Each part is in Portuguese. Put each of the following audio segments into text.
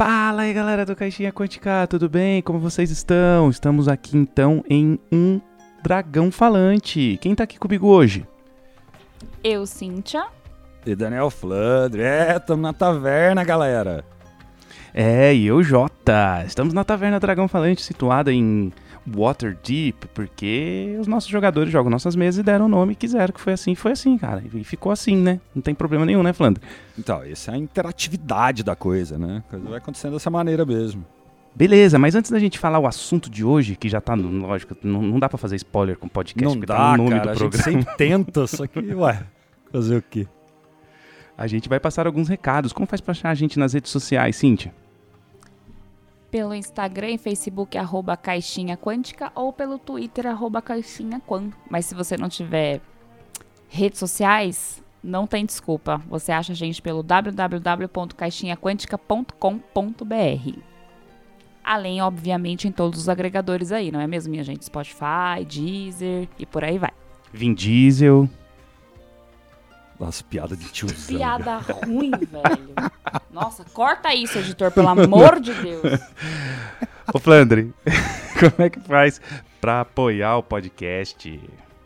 Fala aí galera do Caixinha Quântica, tudo bem? Como vocês estão? Estamos aqui então em um dragão falante. Quem tá aqui comigo hoje? Eu, Cíntia. E Daniel Flandre. É, estamos na taverna, galera. É, e eu, Jota. Estamos na Taverna Dragão Falante, situada em Waterdeep, porque os nossos jogadores jogam nossas mesas e deram o nome que quiseram, que foi assim, foi assim, cara. E ficou assim, né? Não tem problema nenhum, né, Flandre? Então, essa é a interatividade da coisa, né? A coisa vai acontecendo dessa maneira mesmo. Beleza, mas antes da gente falar o assunto de hoje, que já tá, no, lógico, não, não dá pra fazer spoiler com podcast, Não porque dá, tá no nome cara. do A programa. gente sempre tenta, só que, ué, fazer o quê? A gente vai passar alguns recados. Como faz pra achar a gente nas redes sociais, Cíntia? Pelo Instagram e Facebook, arroba Caixinha Quântica, ou pelo Twitter, arroba Caixinha Quan. Mas se você não tiver redes sociais, não tem desculpa. Você acha a gente pelo www.caixinhaquântica.com.br. Além, obviamente, em todos os agregadores aí, não é mesmo, minha gente? Spotify, Deezer e por aí vai. Vin Diesel. Nossa, piada de tiozão. Piada ruim, velho. Nossa, corta isso, editor, pelo amor de Deus. Ô, Flandre, como é que faz pra apoiar o podcast?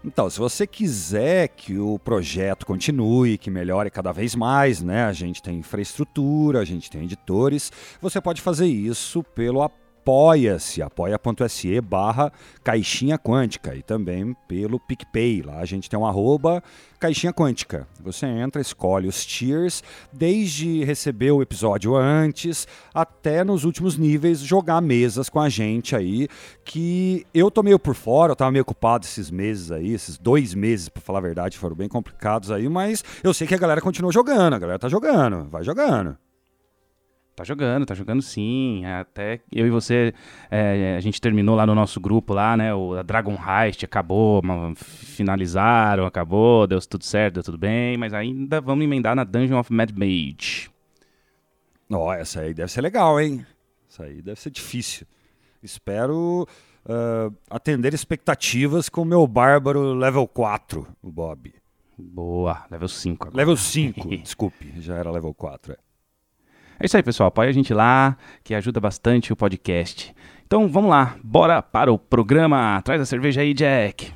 Então, se você quiser que o projeto continue, que melhore cada vez mais, né? A gente tem infraestrutura, a gente tem editores, você pode fazer isso pelo Apoia-se, apoia.se barra Caixinha Quântica e também pelo PicPay. Lá a gente tem um arroba Caixinha Quântica. Você entra, escolhe os tiers, desde receber o episódio antes até nos últimos níveis jogar mesas com a gente aí, que eu tô meio por fora, eu tava meio ocupado esses meses aí, esses dois meses, pra falar a verdade, foram bem complicados aí, mas eu sei que a galera continua jogando, a galera tá jogando, vai jogando. Tá jogando, tá jogando sim. Até eu e você, é, a gente terminou lá no nosso grupo lá, né? O a Dragon Heist acabou, finalizaram, acabou, deu tudo certo, deu tudo bem, mas ainda vamos emendar na Dungeon of Mad Mage. Ó, essa aí deve ser legal, hein? Essa aí deve ser difícil. Espero ah, atender expectativas com o meu bárbaro level 4, o Bob. Boa, level 5 agora. Level 5, desculpe, já era level 4. É. É isso aí, pessoal. Apoia a gente lá, que ajuda bastante o podcast. Então vamos lá, bora para o programa. Traz a cerveja aí, Jack.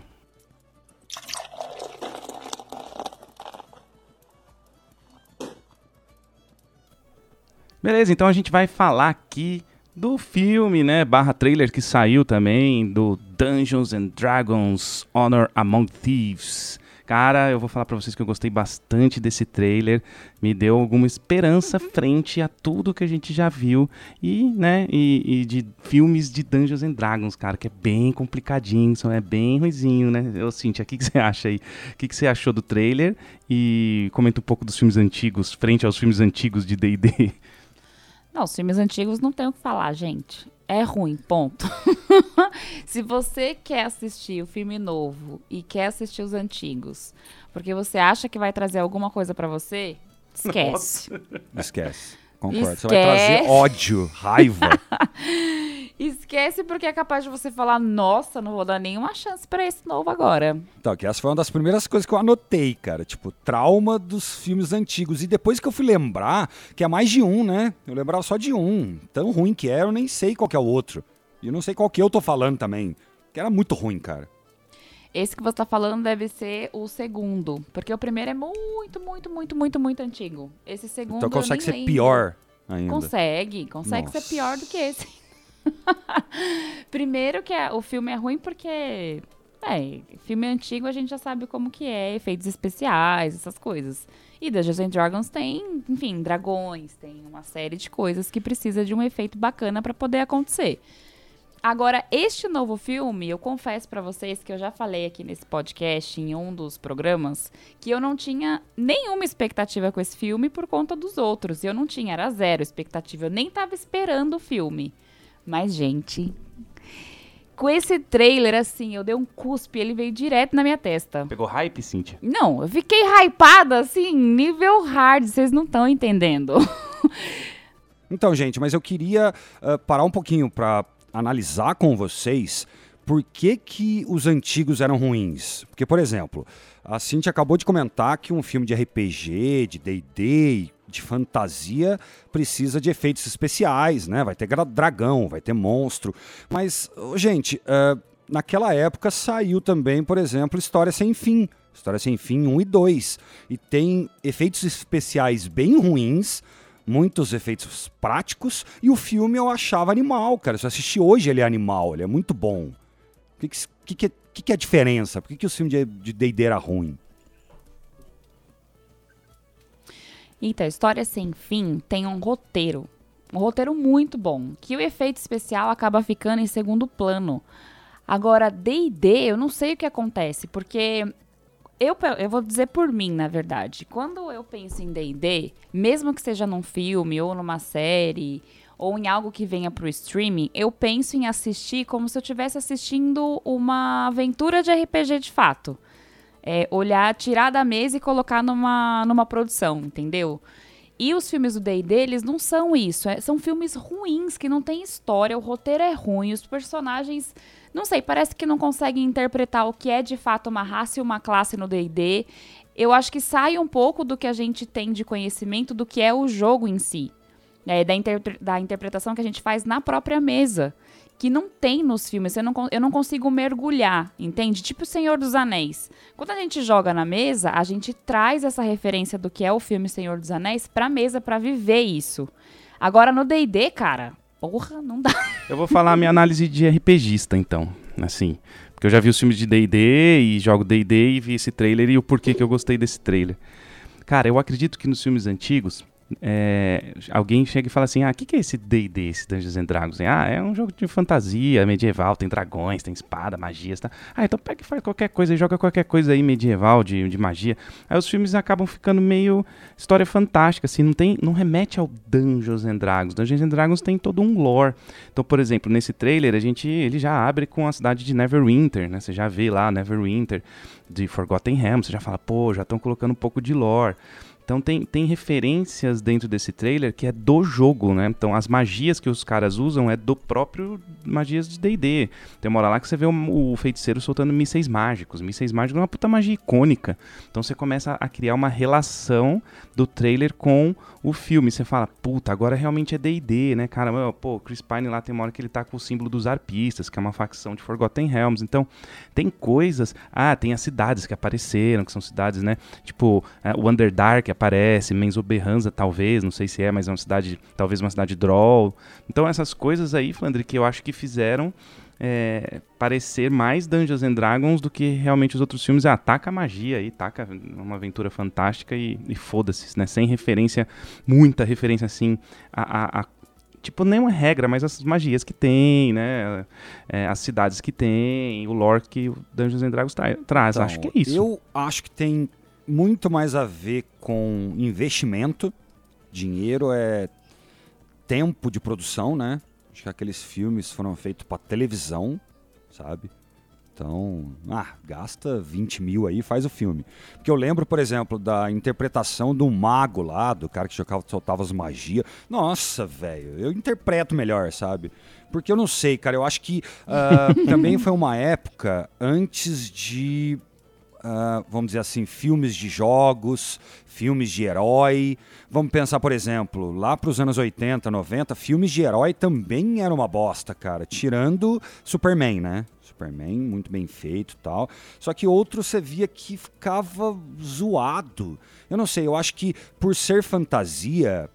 Beleza, então a gente vai falar aqui do filme, né, barra trailer que saiu também, do Dungeons and Dragons Honor Among Thieves. Cara, eu vou falar pra vocês que eu gostei bastante desse trailer, me deu alguma esperança frente a tudo que a gente já viu e, né, e, e de filmes de Dungeons and Dragons, cara, que é bem complicadinho, é bem ruizinho, né? Eu Cintia, o que, que você acha aí? O que, que você achou do trailer? E comenta um pouco dos filmes antigos, frente aos filmes antigos de D&D. Não, os filmes antigos não tem o que falar, gente. É ruim, ponto. Se você quer assistir o filme novo e quer assistir os antigos, porque você acha que vai trazer alguma coisa pra você, esquece. Esquece. Concordo. Você vai trazer Esquece. ódio, raiva. Esquece porque é capaz de você falar, nossa, não vou dar nenhuma chance pra esse novo agora. Então, que essa foi uma das primeiras coisas que eu anotei, cara. Tipo, trauma dos filmes antigos. E depois que eu fui lembrar, que é mais de um, né? Eu lembrava só de um. Tão ruim que era, eu nem sei qual que é o outro. E eu não sei qual que eu tô falando também. Que era muito ruim, cara. Esse que você tá falando deve ser o segundo, porque o primeiro é muito, muito, muito, muito, muito antigo. Esse segundo Então consegue ser lembro. pior ainda. Consegue, consegue ser Nossa. pior do que esse. Primeiro que é- o filme é ruim porque, é, filme antigo a gente já sabe como que é, efeitos especiais, essas coisas. E Dungeons and Dragons tem, enfim, dragões, tem uma série de coisas que precisa de um efeito bacana pra poder acontecer. Agora, este novo filme, eu confesso pra vocês que eu já falei aqui nesse podcast, em um dos programas, que eu não tinha nenhuma expectativa com esse filme por conta dos outros. Eu não tinha, era zero expectativa. Eu nem tava esperando o filme. Mas, gente, com esse trailer, assim, eu dei um cuspe, ele veio direto na minha testa. Pegou hype, Cíntia? Não, eu fiquei hypada, assim, nível hard, vocês não estão entendendo. Então, gente, mas eu queria ah, parar um pouquinho pra analisar com vocês por que, que os antigos eram ruins. Porque, por exemplo, a Cintia acabou de comentar que um filme de RPG, de D&D, de fantasia precisa de efeitos especiais, né? Vai ter dragão, vai ter monstro. Mas, gente, uh, naquela época saiu também, por exemplo, História Sem Fim. História Sem Fim 1 e 2. E tem efeitos especiais bem ruins, muitos efeitos práticos, e o filme eu achava animal, cara. Se eu assistir hoje, ele é animal, ele é muito bom. O que, que, que, que, que é a diferença? Por que, que o filme de D&D era ruim? Então, História Sem Fim tem um roteiro. Um roteiro muito bom, que o efeito especial acaba ficando em segundo plano. Agora, D&D, eu não sei o que acontece, porque eu, eu vou dizer por mim, na verdade. Quando eu penso em D&D, mesmo que seja num filme ou numa série ou em algo que venha para o streaming, eu penso em assistir como se eu estivesse assistindo uma aventura de RPG de fato é, olhar, tirar da mesa e colocar numa, numa produção, entendeu? E os filmes do D&D, eles não são isso. É, são filmes ruins, que não tem história, o roteiro é ruim, os personagens... Não sei, parece que não conseguem interpretar o que é de fato uma raça e uma classe no D&D. Eu acho que sai um pouco do que a gente tem de conhecimento do que é o jogo em si. É, da, da interpretação que a gente faz na própria mesa que não tem nos filmes. Eu não, eu não consigo mergulhar, entende? Tipo o Senhor dos Anéis. Quando a gente joga na mesa, a gente traz essa referência do que é o filme Senhor dos Anéis pra mesa para viver isso. Agora no D&D, cara, porra, não dá. Eu vou falar a minha análise de RPGista, então, assim. Porque eu já vi os filmes de D&D e jogo D&D e vi esse trailer e o porquê que eu gostei desse trailer. Cara, eu acredito que nos filmes antigos é, alguém chega e fala assim: Ah, o que, que é esse DD, esse Dungeons and Dragons? Ah, é um jogo de fantasia medieval, tem dragões, tem espada, magias. Tá? Ah, então pega e faz qualquer coisa joga qualquer coisa aí medieval de, de magia. Aí os filmes acabam ficando meio história fantástica, assim, não, tem, não remete ao Dungeons and Dragons. Dungeons and Dragons tem todo um lore. Então, por exemplo, nesse trailer, a gente ele já abre com a cidade de Neverwinter, né? Você já vê lá Neverwinter de Forgotten Realms, você já fala, pô, já estão colocando um pouco de lore. Então tem, tem referências dentro desse trailer que é do jogo, né? Então as magias que os caras usam é do próprio magias de D&D. Tem uma hora lá que você vê o, o, feiticeiro soltando mísseis mágicos. Mísseis mágicos é uma puta magia icônica. Então você começa a criar uma relação do trailer com o filme. Você fala, puta, agora realmente é D&D, né, cara? Pô, Chris Pine lá tem uma hora que ele tá com o símbolo dos arpistas, que é uma facção de Forgotten Realms. Então tem coisas... Ah, tem as cidades que apareceram, que são cidades, né? Tipo, é, o Underdark aparece, Menzoberranza talvez, não sei se é, mas é uma cidade, talvez uma cidade Droll. Então essas coisas aí, Flandre, que eu acho que fizeram é, parecer mais Dungeons and Dragons do que realmente os outros filmes. Ah, taca magia aí, taca uma aventura fantástica e, e foda-se, né? Sem referência, muita referência assim a, a, a tipo, nenhuma regra, mas as magias que tem, né? É, as cidades que tem, o lore que o Dungeons and Dragons tra traz. Então, acho que é isso. Eu acho que tem muito mais a ver com investimento. Dinheiro é tempo de produção, né? Acho que aqueles filmes foram feitos para televisão, sabe? Então, ah, gasta 20 mil aí faz o filme. Porque eu lembro, por exemplo, da interpretação do mago lá, do cara que jogava, soltava as magias. Nossa, velho, eu interpreto melhor, sabe? Porque eu não sei, cara, eu acho que uh, também foi uma época antes de uh, vamos dizer assim, filmes de jogos, filmes de herói. Vamos pensar, por exemplo, lá para os anos 80, 90, filmes de herói também era uma bosta, cara. Tirando Superman, né? Superman, muito bem feito tal. Só que outro você via que ficava zoado. Eu não sei, eu acho que por ser fantasia,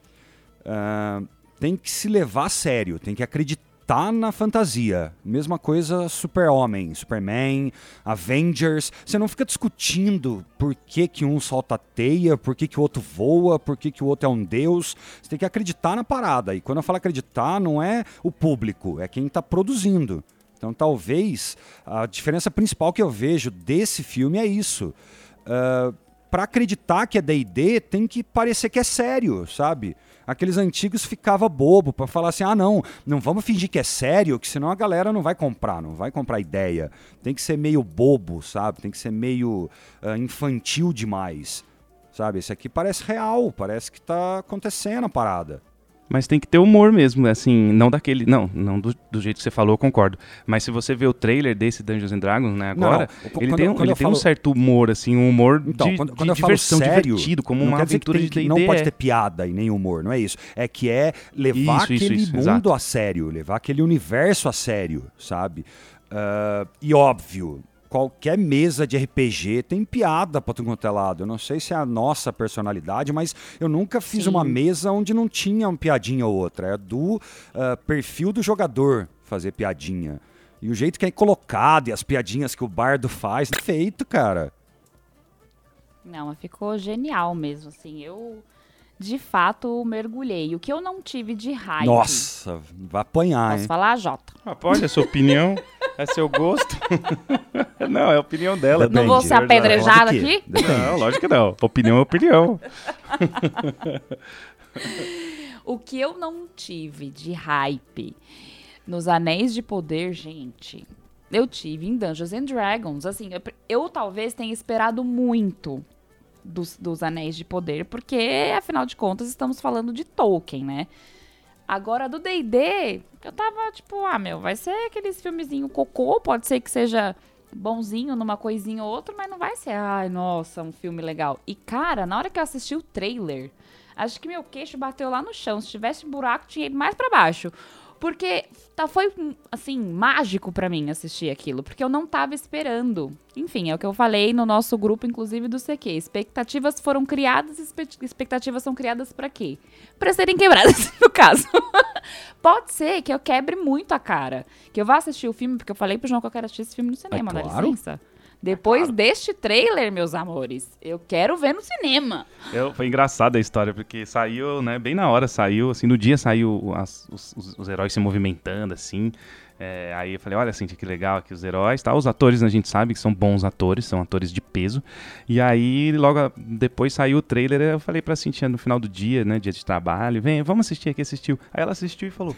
uh, tem que se levar a sério, tem que acreditar tá na fantasia. Mesma coisa Super-Homem, Superman, Avengers. Você não fica discutindo por que, que um solta teia, por que, que o outro voa, por que, que o outro é um deus. Você tem que acreditar na parada. E quando eu falo acreditar, não é o público, é quem está produzindo. Então talvez a diferença principal que eu vejo desse filme é isso. Uh, para acreditar que é D&D, tem que parecer que é sério, sabe? Aqueles antigos ficava bobo para falar assim: "Ah, não, não vamos fingir que é sério, que senão a galera não vai comprar, não vai comprar ideia". Tem que ser meio bobo, sabe? Tem que ser meio uh, infantil demais. Sabe? Esse aqui parece real, parece que tá acontecendo a parada. Mas tem que ter humor mesmo, assim, não daquele. Não, não do, do jeito que você falou, eu concordo. Mas se você vê o trailer desse Dungeons and Dragons, né, agora, Não, ele quando- tem, um, ele tem um falo- certo humor, assim, um humor Então, de, quando, de quando falo diversão, sério, divertido, como uma dizer que aventura tem de que- D&D. não pode é. ter piada e nem humor, não é isso. É que é levar Isso, aquele isso, mundo exato. a sério, levar aquele universo a sério, sabe? Ah, e óbvio, qualquer mesa de RPG tem piada pra tudo quanto é lado. Eu não sei se é a nossa personalidade, mas eu nunca fiz Sim. uma mesa onde não tinha uma piadinha ou outra. É do ah, perfil do jogador fazer piadinha. E o jeito que é colocado e as piadinhas que o bardo faz, é feito, cara. Não, ficou genial mesmo, assim. Eu, de fato, mergulhei. O que eu não tive de hype. Nossa, vai apanhar, Posso hein? falar, Jota? Ah, pô, olha, sua opinião, é seu gosto. não, é a opinião dela. Depende. Não vou ser apedrejada Pode aqui? Depende. Não, lógico que não. Opinião é opinião. O que eu não tive de hype nos Anéis de Poder, gente, eu tive em Dungeons and Dragons. Assim, eu, eu talvez tenha esperado muito dos, dos Anéis de Poder, porque, afinal de contas, estamos falando de Tolkien, né? Agora, do D&D, eu tava tipo, ah, meu, vai ser aqueles filmezinho cocô, pode ser que seja bonzinho numa coisinha ou outra, mas não vai ser, ai, nossa, um filme legal. E, cara, na hora que eu assisti o trailer, acho que meu queixo bateu lá no chão. Se tivesse buraco, tinha ido mais pra baixo. Porque tá, foi, assim, mágico pra mim assistir aquilo, porque eu não tava esperando. Enfim, é o que eu falei no nosso grupo, inclusive, do CQ. Expectativas foram criadas, expectativas são criadas pra quê? Pra serem quebradas, no caso. Pode ser que eu quebre muito a cara. Que eu vá assistir o filme, porque eu falei pro João que eu quero assistir esse filme no cinema, dá claro. licença. Depois deste trailer, meus amores, eu quero ver no cinema. Eu, foi engraçada a história, porque saiu, né, bem na hora saiu, assim, no dia saiu as- os- os heróis se movimentando, assim. É, aí eu falei, olha, Cintia, que legal aqui os heróis, tá? Os atores a gente sabe que são bons atores, são atores de peso. E aí, logo depois saiu o trailer, eu falei pra Cintia no final do dia, né, dia de trabalho, vem, vamos assistir aqui, assistiu. Aí ela assistiu e falou,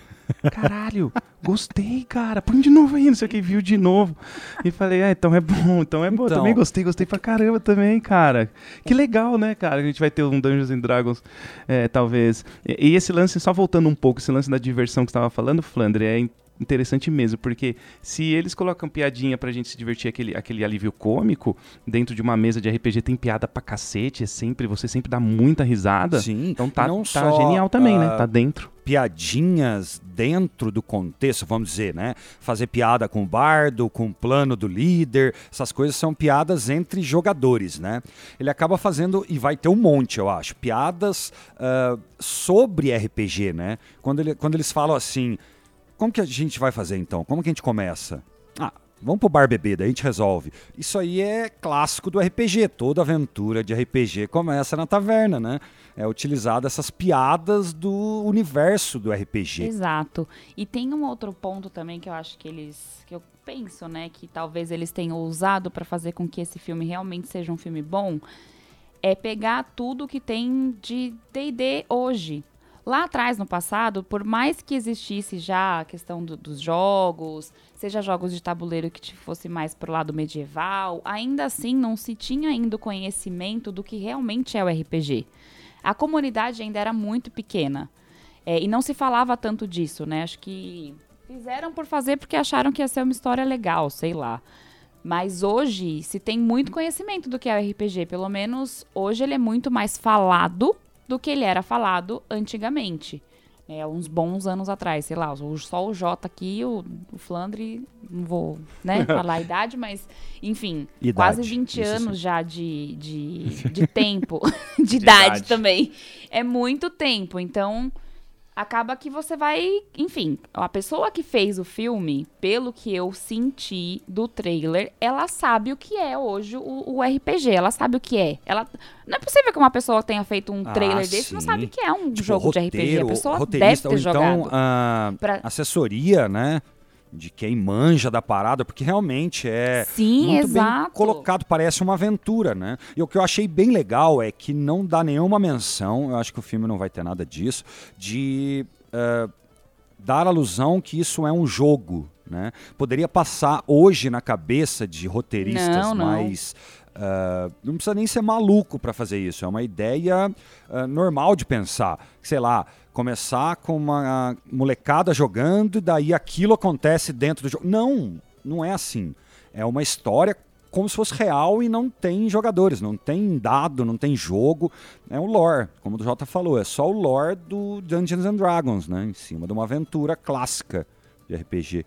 caralho, gostei, cara, põe de novo aí, não sei o que, viu de novo. E falei, ah, então é bom, então é bom, Então. também gostei, gostei pra caramba também, cara. Que legal, né, cara? A gente vai ter um Dungeons and Dragons, é, talvez. E, e esse lance, só voltando um pouco, esse lance da diversão que você estava falando, Flandre, é interessante mesmo, porque se eles colocam piadinha pra gente se divertir, aquele, aquele alívio cômico, dentro de uma mesa de RPG tem piada pra cacete, é sempre, você sempre dá muita risada. Sim, Então tá, não tá só, genial também, né? ah, Tá dentro. piadinhas dentro do contexto, vamos dizer, né? Fazer piada com o bardo, com o plano do líder, essas coisas são piadas entre jogadores, né? Ele acaba fazendo, e vai ter um monte, eu acho, piadas ah, sobre RPG, né? Quando, ele- quando eles falam assim, como que a gente vai fazer então? Como que a gente começa? Ah, vamos pro bar beber, daí a gente resolve. Isso aí é clássico do RPG, toda aventura de RPG começa na taverna, né? É utilizado essas piadas do universo do RPG. Exato. E tem um outro ponto também que eu acho que eles. que eu penso, né? Que talvez eles tenham usado pra fazer com que esse filme realmente seja um filme bom. É pegar tudo que tem de DD hoje. Lá atrás, no passado, por mais que existisse já a questão do- dos jogos, seja jogos de tabuleiro que fosse mais pro lado medieval, ainda assim não se tinha ainda o conhecimento do que realmente é o RPG. A comunidade ainda era muito pequena. É, e não se falava tanto disso, né? Acho que fizeram por fazer porque acharam que ia ser uma história legal, sei lá. Mas hoje se tem muito conhecimento do que é o RPG. Pelo menos hoje ele é muito mais falado do que ele era falado antigamente. É, uns bons anos atrás, sei lá, só o Jota aqui, o, o Flandre, não vou né, falar a idade, mas enfim, Idade, quase 20 isso anos sim. já de, de, de tempo, de, idade, idade. também. É muito tempo, então acaba que você vai, enfim, a pessoa que fez o filme, pelo que eu senti do trailer, ela sabe o que é hoje o, o RPG, ela sabe o que é. Ela não é possível que uma pessoa tenha feito um Ah, trailer desse e não sabe o que é um Tipo, jogo de RPG. A roteiro, pessoa deve ter ou então jogado. ah, Pra- assessoria, né? De quem manja da parada, porque realmente é Sim, muito bem exato. colocado, parece uma aventura, né? E o que eu achei bem legal é que não dá nenhuma menção, eu acho que o filme não vai ter nada disso, de ah, dar alusão que isso é um jogo, né? Poderia passar hoje na cabeça de roteiristas Não, não. mais Uh, não precisa nem ser maluco para fazer isso. É uma ideia uh, normal de pensar. Sei lá, começar com uma molecada jogando e daí aquilo acontece dentro do jogo. Não, não é assim. É uma história como se fosse real e não tem jogadores, não tem dado, não tem jogo. É o lore, como o Jota falou, é só o lore do Dungeons and Dragons, né? Em cima de uma aventura clássica de RPG.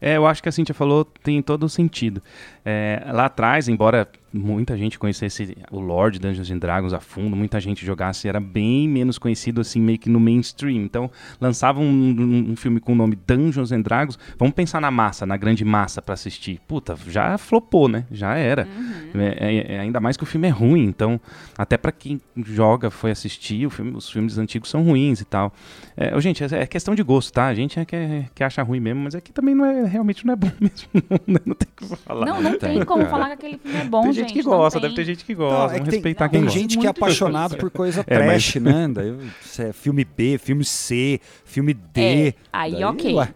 É, eu acho que a Cintia falou tem todo o sentido. É, lá atrás, embora muita gente conhecesse o Lord Dungeons and Dragons a fundo, muita gente jogasse, era bem menos conhecido assim, meio que no mainstream. Então, lançavam um, um, um, filme com o nome Dungeons and Dragons, vamos pensar na massa, na grande massa para assistir. Puta, já flopou, né? Já era. Uhum. É, é, é, ainda mais que o filme é ruim, então, até para quem joga, foi assistir, filme, os filmes antigos são ruins e tal. É, gente, é, é, questão de gosto, tá? A gente é que, que acha ruim mesmo, mas aqui também não é, realmente não é bom mesmo. Não, não tem como falar. Não, não tem como falar que aquele filme é bom, gente. Gente que gosta, deve ter gente que gosta. Não, é que respeitar tem, quem tem gente que é apaixonado por coisa é, trash, mas... né? Daí, é filme B, filme C, filme D. É, aí daí, ok. Ué,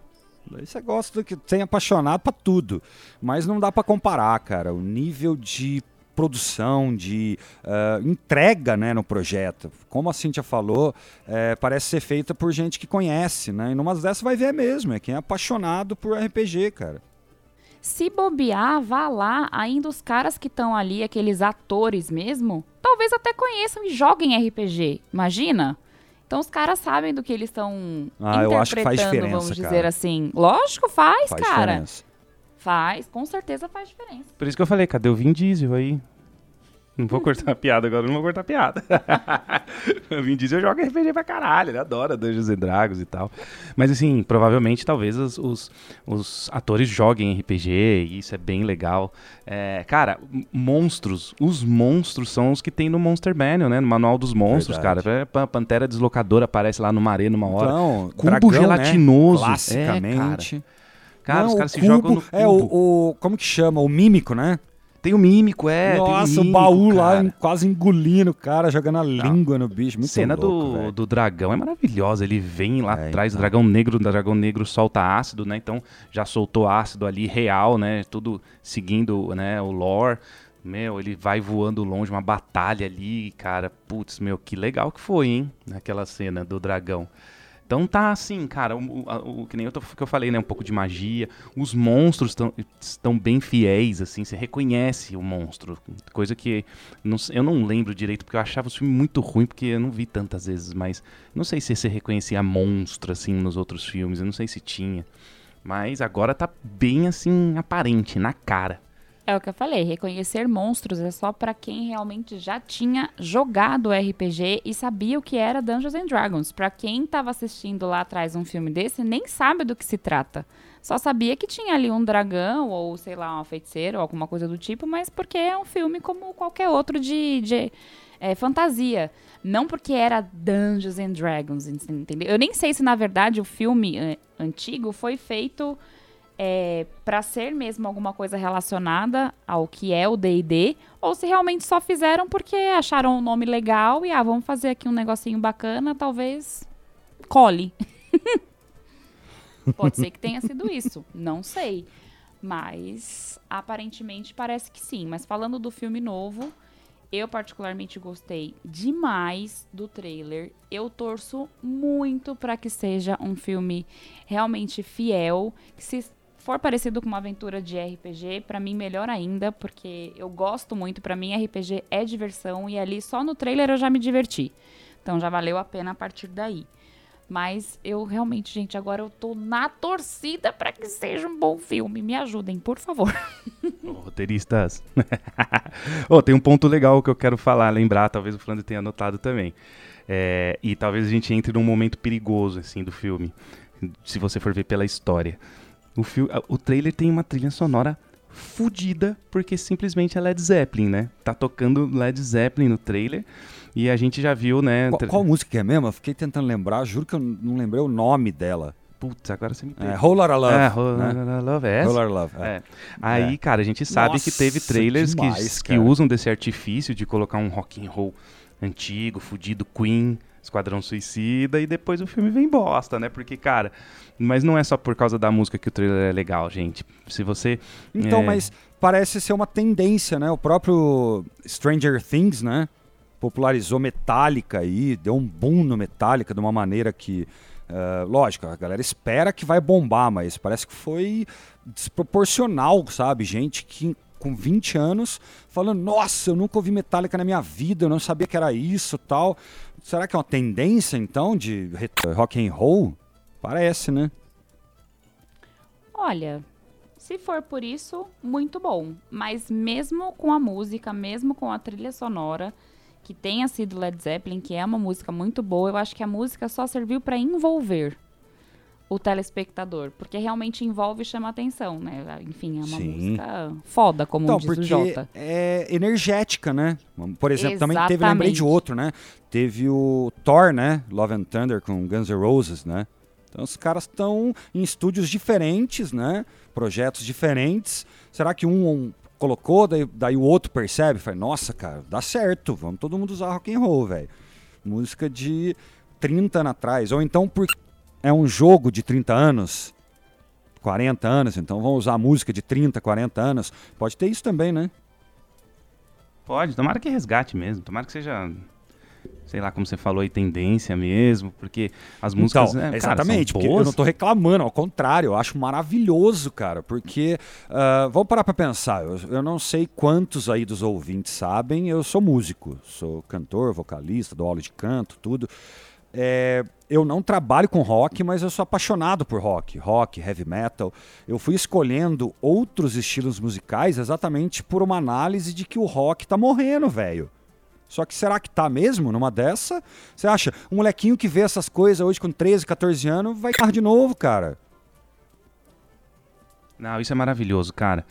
Daí você gosta do que tem apaixonado para tudo. Mas não dá para comparar, cara. O nível de produção, de uh, entrega né, no projeto. Como a Cintia falou, é, parece ser feita por gente que conhece, né? E numas dessas vai ver mesmo, é quem é apaixonado por RPG, cara. Se bobear, vá lá, ainda os caras que estão ali, aqueles atores mesmo, talvez até conheçam e joguem RPG. Imagina? Então os caras sabem do que eles estão ah, interpretando, vamos dizer cara. assim. Lógico, faz, faz cara. Diferença. Faz, com certeza faz diferença. Por isso que eu falei, cadê o Vin Diesel aí? Não vou cortar a piada agora, não vou cortar a piada. o Vin Diesel joga RPG pra caralho, ele adora Dungeons and Dragons e tal. Mas assim, provavelmente talvez os, os, os atores joguem RPG e isso é bem legal. É, cara, monstros, os monstros são os que tem no Monster Manual, né? No Manual dos Monstros, Verdade. cara. É, Pantera Deslocadora aparece lá no maré numa hora. Então, Cubo dragão, né? gelatinoso. Né? Classicamente. É, cara. Cara, Não, os caras se jogam no cubo. É o, o, Como que chama? O mímico, né? Tem o mímico, é. Nossa, o, mímico, o, baú cara. lá quase engolindo o cara, jogando a Não. língua no bicho. Muito cena louco, do, do dragão é maravilhosa. Ele vem lá é, atrás, então. o dragão negro, o dragão negro solta ácido, né? Então já soltou ácido ali real, né? Tudo seguindo né, o lore. Meu, ele vai voando longe, uma batalha ali, cara. Putz, meu, que legal que foi, hein? Naquela cena do dragão. Então tá assim, cara, o, o, o que nem eu, tô, que eu falei, né? Um pouco de magia. Os monstros tão, estão bem fiéis, assim, você reconhece o monstro. Coisa que não, eu não lembro direito, porque eu achava o filme muito ruim, porque eu não vi tantas vezes, mas não sei se você reconhecia monstro, assim, nos outros filmes, eu não sei se tinha. Mas agora tá bem assim, aparente, na cara. É o que eu falei, reconhecer monstros é só para quem realmente já tinha jogado RPG e sabia o que era Dungeons and Dragons. Para quem estava assistindo lá atrás um filme desse, nem sabe do que se trata. Só sabia que tinha ali um dragão ou, sei lá, uma feiticeira ou alguma coisa do tipo, mas porque é um filme como qualquer outro de, de é, fantasia. Não porque era Dungeons and Dragons, entendeu? Eu nem sei se, na verdade, o filme é, antigo foi feito é, para ser mesmo alguma coisa relacionada ao que é o D&D, ou se realmente só fizeram porque acharam um nome legal e ah, vamos fazer aqui um negocinho bacana, talvez cole. Pode ser que tenha sido isso, não sei. Mas aparentemente parece que sim. Mas falando do filme novo, eu particularmente gostei demais do trailer. Eu torço muito para que seja um filme realmente fiel, que se for parecido com uma aventura de RPG, para mim melhor ainda, porque eu gosto muito, para mim RPG é diversão e ali só no trailer eu já me diverti. Então já valeu a pena a partir daí. Mas eu realmente, gente, agora eu tô na torcida para que seja um bom filme. Me ajudem, por favor. Oh, roteiristas. oh, tem um ponto legal que eu quero falar, lembrar, talvez o Flandre tenha anotado também. É, e talvez a gente entre num momento perigoso assim do filme, se você for ver pela história. O, o trailer tem uma trilha sonora fodida, porque simplesmente é Led Zeppelin, né? Tá tocando Led Zeppelin no trailer. E a gente já viu, né? Qual, qual música é mesmo? Eu fiquei tentando lembrar, juro que eu não lembrei o nome dela. Putz, agora você me pegou. É, Whole Lotta Love. É, Whole né? Love, é essa? Whole Love, é. é. Aí, é. cara, a gente sabe Nossa, que teve trailers demais, que, que usam desse artifício de colocar um rock and roll antigo, fudido, Queen, Esquadrão Suicida e depois o filme vem bosta, né? Porque, cara, mas não é só por causa da música que o trailer é legal, gente. Se você. Então, é, mas parece ser uma tendência, né? O próprio Stranger Things, né? Popularizou Metallica aí, deu um boom no Metallica de uma maneira que. Uh, lógico, a galera espera que vai bombar, mas parece que foi desproporcional, sabe? Gente que com 20 anos falando: Nossa, eu nunca ouvi Metallica na minha vida, eu não sabia que era isso tal. Será que é uma tendência então de rock and roll? Parece, né? Olha, se for por isso, muito bom. Mas mesmo com a música, mesmo com a trilha sonora, que tenha sido Led Zeppelin, que é uma música muito boa, eu acho que a música só serviu para envolver o telespectador, porque realmente envolve e chama atenção, né? Enfim, é uma Sim. música foda, como Então, diz porque o Jota. é energética, né? Por exemplo, também teve, Exatamente. lembrei de outro, né? Teve o Thor, né? Love and Thunder com Guns N' Roses, né? Então os caras estão em estúdios diferentes, né? Projetos diferentes. Será que um, um colocou, daí, daí o outro percebe? Fala, nossa, cara, dá certo, vamos todo mundo usar rock and roll, velho. Música de 30 anos atrás. Ou então por é um jogo de 30 anos, 40 anos, então vamos usar música de 30, 40 anos. Pode ter isso também, né? Pode, tomara que resgate mesmo. Tomara que seja, sei lá, como você falou aí, tendência mesmo, porque as músicas. então, né, cara, exatamente, são porque eu não tô reclamando, ao contrário, eu acho maravilhoso, cara, porque, ah, vamos parar pra pensar, eu, eu não sei quantos aí dos ouvintes sabem, eu sou músico, sou cantor, vocalista, dou aula de canto, tudo. É, eu não trabalho com rock, mas eu sou apaixonado por rock, rock, heavy metal. Eu fui escolhendo outros estilos musicais exatamente por uma análise de que o rock tá morrendo, velho. Só que será que tá mesmo numa dessa? Você acha? Um molequinho que vê essas coisas hoje com 13, 14 anos vai estar de novo, cara. Não, isso é maravilhoso, cara.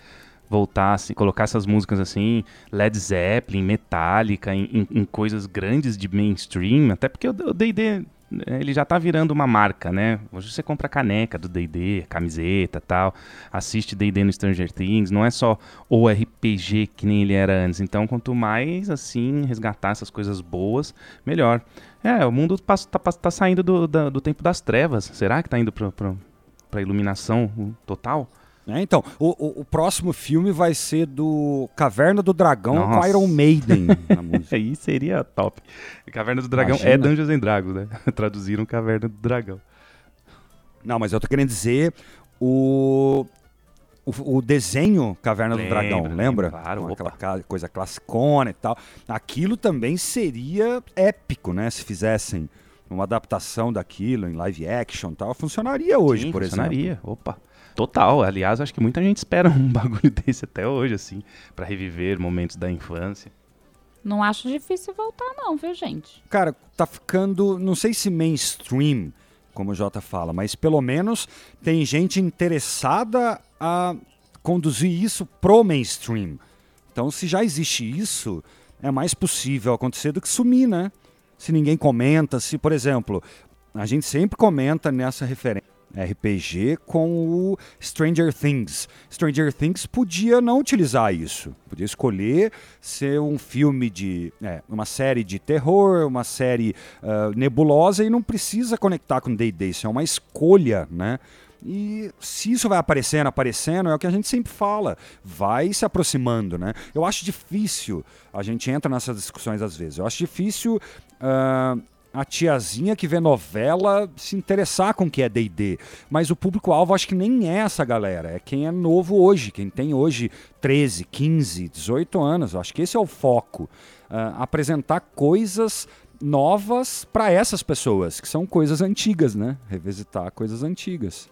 Voltar, assim, colocar essas músicas assim, Led Zeppelin, Metallica, em, em- em coisas grandes de mainstream, até porque o D&D, né, ele já tá virando uma marca, né? Hoje você compra caneca do D&D, camiseta tal, assiste D&D no Stranger Things, não é só o RPG que nem ele era antes. Então, quanto mais, assim, resgatar essas coisas boas, melhor. É, o mundo tá, passa- tá saindo do, do tempo das trevas. Será que tá indo pra iluminação total? É, então, o, o- o próximo filme vai ser do Caverna do Dragão com Nossa. Iron Maiden. Aí seria top. Caverna do Dragão Imagina. é Dungeons and Dragons, né? Traduziram Caverna do Dragão. Não, mas eu tô querendo dizer o, o, o desenho Caverna do Lembro, Dragão, lembra? claro, Com aquela opa. coisa classicona e tal. Aquilo também seria épico, né? Se fizessem uma adaptação daquilo em live action e tal. Funcionaria hoje, Sim, por funcionaria. Opa. Total. Aliás, acho que muita gente espera um bagulho desse até hoje, assim, pra reviver momentos da infância. Não acho difícil voltar, não, viu, gente? Cara, tá ficando, não sei se mainstream, como o Jota fala, mas pelo menos tem gente interessada a conduzir isso pro mainstream. Então, se já existe isso, é mais possível acontecer do que sumir, né? Se ninguém comenta, se, por exemplo, a gente sempre comenta nessa referência. RPG com o Stranger Things. Stranger Things podia não utilizar isso. Podia escolher ser um filme de. É, uma série de terror, uma série ah, nebulosa e não precisa conectar com DD. Isso é uma escolha, né? E se isso vai aparecendo, aparecendo, é o que a gente sempre fala, vai se aproximando, né? Eu acho difícil, a gente entra nessas discussões às vezes, eu acho difícil ah, a tiazinha que vê novela se interessar com o que é D&D, mas o público-alvo acho que nem é essa galera, é quem é novo hoje, quem tem hoje 13, 15, 18 anos, acho que esse é o foco, Ah, apresentar coisas novas para essas pessoas, que são coisas antigas, né? Revisitar coisas antigas.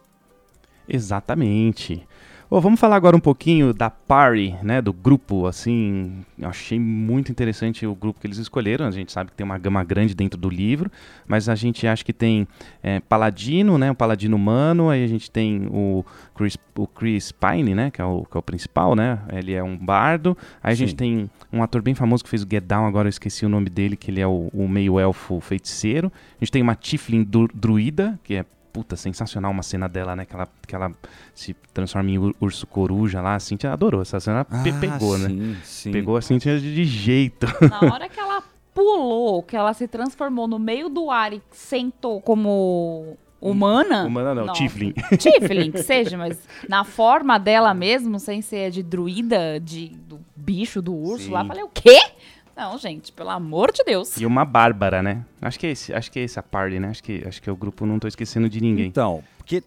Exatamente. Ô, vamos falar agora um pouquinho da party, né, do grupo, assim, eu achei muito interessante o grupo que eles escolheram, a gente sabe que tem uma gama grande dentro do livro, mas a gente acha que tem é, Paladino, né, o Paladino humano, aí a gente tem o Chris, o Chris Pine, né, que é, o, que é o principal, né, ele é um bardo, aí a gente Sim. tem um ator bem famoso que fez o Get Down, agora eu esqueci o nome dele, que ele é o, o meio-elfo feiticeiro, a gente tem uma Tiflin dru- druida, que é puta, sensacional uma cena dela, né? Que ela, que ela se transforma em ur- urso coruja lá. A Cintia adorou. Essa cena pe- pegou, né? Ah, sim, sim. Pegou a Cintia de jeito. Na hora que ela pulou, que ela se transformou no meio do ar e sentou como humana. Humana não, Nossa. Tiflin. Tiflin, que seja, mas na forma dela mesmo, sem ser de druida, de, do bicho, do urso Sim. lá, falei, o quê? Não, gente, pelo amor de Deus. E uma Bárbara, né? Acho que é esse, acho que é esse a party, né? Acho que, acho que é o grupo, não tô esquecendo de ninguém. Então, porque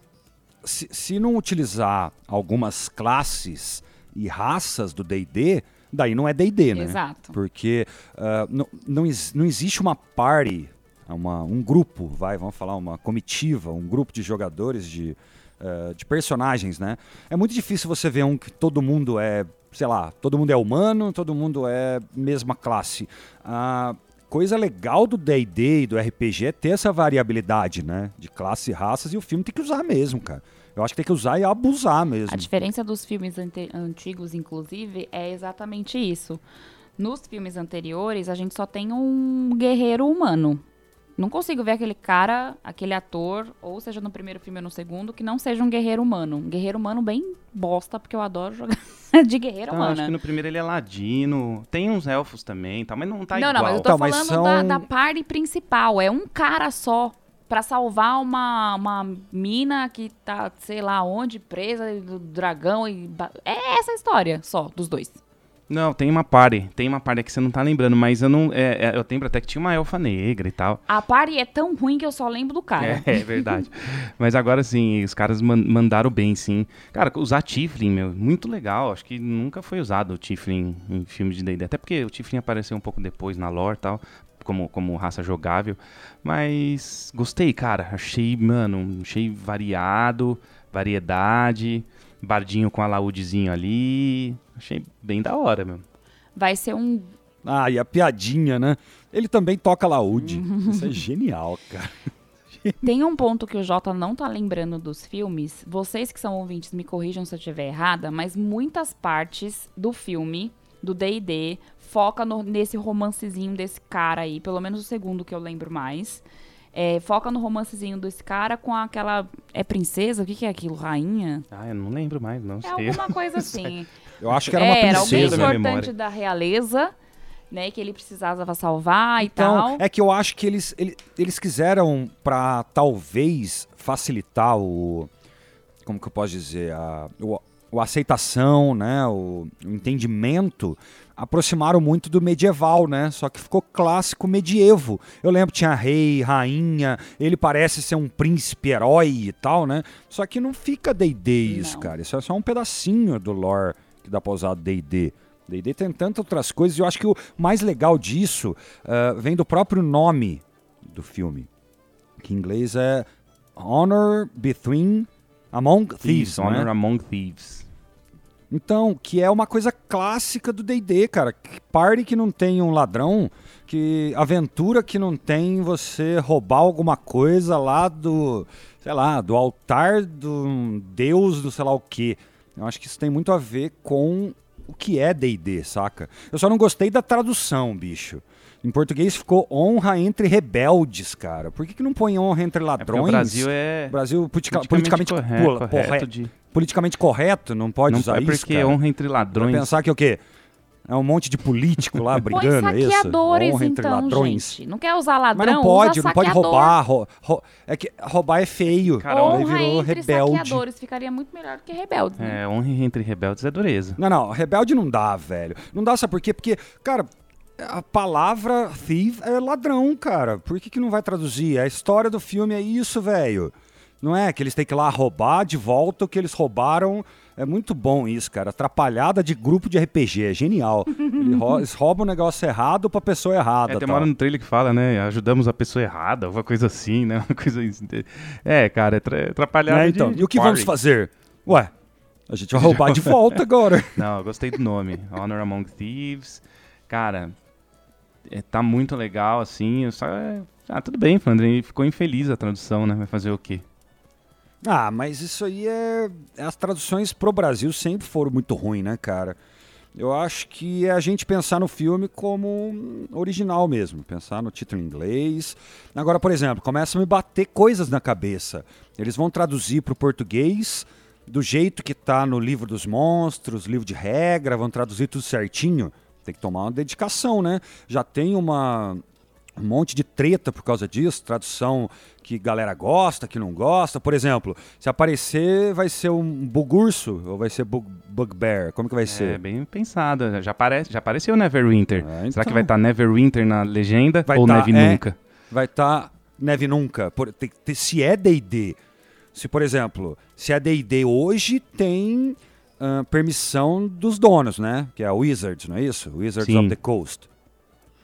se, se não utilizar algumas classes e raças do D&D, daí não é D&D, né? Exato. Porque ah, não, não, não existe uma party, uma, um grupo, vai, vamos falar, uma comitiva, um grupo de jogadores, de, ah, de personagens, né? É muito difícil você ver um que todo mundo é, sei lá, todo mundo é humano, todo mundo é mesma classe. A coisa legal do D&D e do RPG é ter essa variabilidade, né? De classe e raças, e o filme tem que usar mesmo, cara. Eu acho que tem que usar e abusar mesmo. A diferença dos filmes antigos, inclusive, é exatamente isso. Nos filmes anteriores, a gente só tem um guerreiro humano. Não consigo ver aquele cara, aquele ator, ou seja no primeiro filme ou no segundo, que não seja um guerreiro humano. Um guerreiro humano bem bosta, porque eu adoro jogar de guerreira Então, acho humana. que no primeiro ele é ladino. Tem uns elfos também, tá? mas não tá não, igual. não, mas eu tô Então, mas falando são- da, da party principal. É um cara só pra salvar uma, uma mina que tá, sei lá onde, presa do dragão. e É essa a história só, dos dois. Não, tem uma party. Tem uma party que você não tá lembrando, mas eu não. é, é, eu lembro até que tinha uma elfa negra e tal. A party é tão ruim que eu só lembro do cara. É, é verdade. Mas agora sim, os caras man- mandaram bem, sim. Cara, usar Tiflin, meu, muito legal. Acho que nunca foi usado o Tiflin em filme de D&D. Até porque o Tiflin apareceu um pouco depois na lore e tal, como, como raça jogável. Mas gostei, cara. Achei, mano, achei variado, variedade, bardinho com alaúdezinho ali. Achei bem da hora, meu. Vai ser um. Ah, e a piadinha, né? Ele também toca laúde. Isso é genial, cara. Tem um ponto que o Jota não tá lembrando dos filmes. Vocês que são ouvintes me corrijam se eu estiver errada, mas muitas partes do filme, do D&D, foca no- nesse romancezinho desse cara aí, pelo menos o segundo que eu lembro mais. É, foca no romancezinho desse cara com aquela. É princesa? O que, que é aquilo? Rainha? Ah, eu não lembro mais, não É sei. alguma coisa assim. Eu acho que era uma É, era alguém princesa. importante da realeza, né? Que ele precisava salvar e Então, tal. é que eu acho que eles, ele- eles quiseram, pra talvez facilitar o. Como que eu posso dizer? A, o, aceitação, né? O, o entendimento. Aproximaram muito do medieval, né? Só que ficou clássico medievo. Eu lembro tinha rei, rainha, ele parece ser um príncipe herói e tal, né? Só que não fica D&D isso, cara. Isso é só um pedacinho do lore dá pra usar D&D. D&D tem tantas outras coisas e eu acho que o mais legal disso ah, vem do próprio nome do filme, que em inglês é Honor Between Among Thieves, Thieves, né? Honor Among Thieves. Então, que é uma coisa clássica do D&D, cara. Party que não tem um ladrão, que aventura que não tem você roubar alguma coisa lá do, sei lá, do altar do deus do sei lá o quê. Eu acho que isso tem muito a ver com o que é D&D, saca? Eu só não gostei da tradução, bicho. Em português ficou honra entre rebeldes, cara. Por que, que não põe honra entre É ladrões? o Brasil é Brasil politica- politicamente, politicamente, correto, correto corre- de... politicamente correto, não pode Não, usar é isso, porque cara. honra entre Vai ladrões. pensar que é o quê? É um monte de político lá Põe brigando, é isso? saqueadores, Honra entre então, ladrões. gente. Não quer usar ladrão? Mas não pode, usa não pode saqueador. roubar. ro- ro- é que roubar é feio. Cara, Daí Honra virou entre rebelde. saqueadores ficaria muito melhor do que rebeldes. né? É, honra entre rebeldes é dureza. Não, não, rebelde não dá, velho. Não dá, sabe por quê? Porque, cara, a palavra thief é ladrão, cara. Por que, que não vai traduzir? A história do filme é isso, velho. Não é que eles têm que ir lá roubar de volta o que eles roubaram. É muito bom isso, cara. Atrapalhada de grupo de RPG, é genial. Eles rou- Eles roubam o negócio errado pra pessoa errada. É, tem uma hora no trailer que fala, né? Ajudamos a pessoa errada, alguma coisa assim, né? Uma coisa assim. É, cara, é tra- atrapalhada de- então, de e o que vamos party. fazer? Ué, a gente vai roubar de volta agora. Não, eu gostei do nome. Honor Among Thieves. Cara, é, tá muito legal, assim. Só, é- Ah, tudo bem, Flandre. Ficou infeliz a tradução, né? Vai fazer o quê? Ah, mas isso aí é. As traduções pro Brasil sempre foram muito ruins, né, cara? Eu acho que é a gente pensar no filme como original mesmo, pensar no título em inglês. Agora, por exemplo, começa a me bater coisas na cabeça. Eles vão traduzir pro português do jeito que tá no livro dos monstros, livro de regra, vão traduzir tudo certinho. tem que tomar uma dedicação, né? Já tem uma um monte de treta por causa disso, tradução que galera gosta, que não gosta. Por exemplo, se aparecer, vai ser um bugurso ou vai ser bug, bugbear? Como que vai ser? É bem pensado. Já, aparece, já apareceu Neverwinter. É, então. Será que vai estar Neverwinter na legenda Vai ou tá, Neve é. Nunca? Vai estar tá neve nunca. Por- tem- tem- se é D&D, se por exemplo, se é D&D hoje, tem ah, permissão dos donos, né? Que é a Wizards, não é isso? Wizards Sim. of the Coast.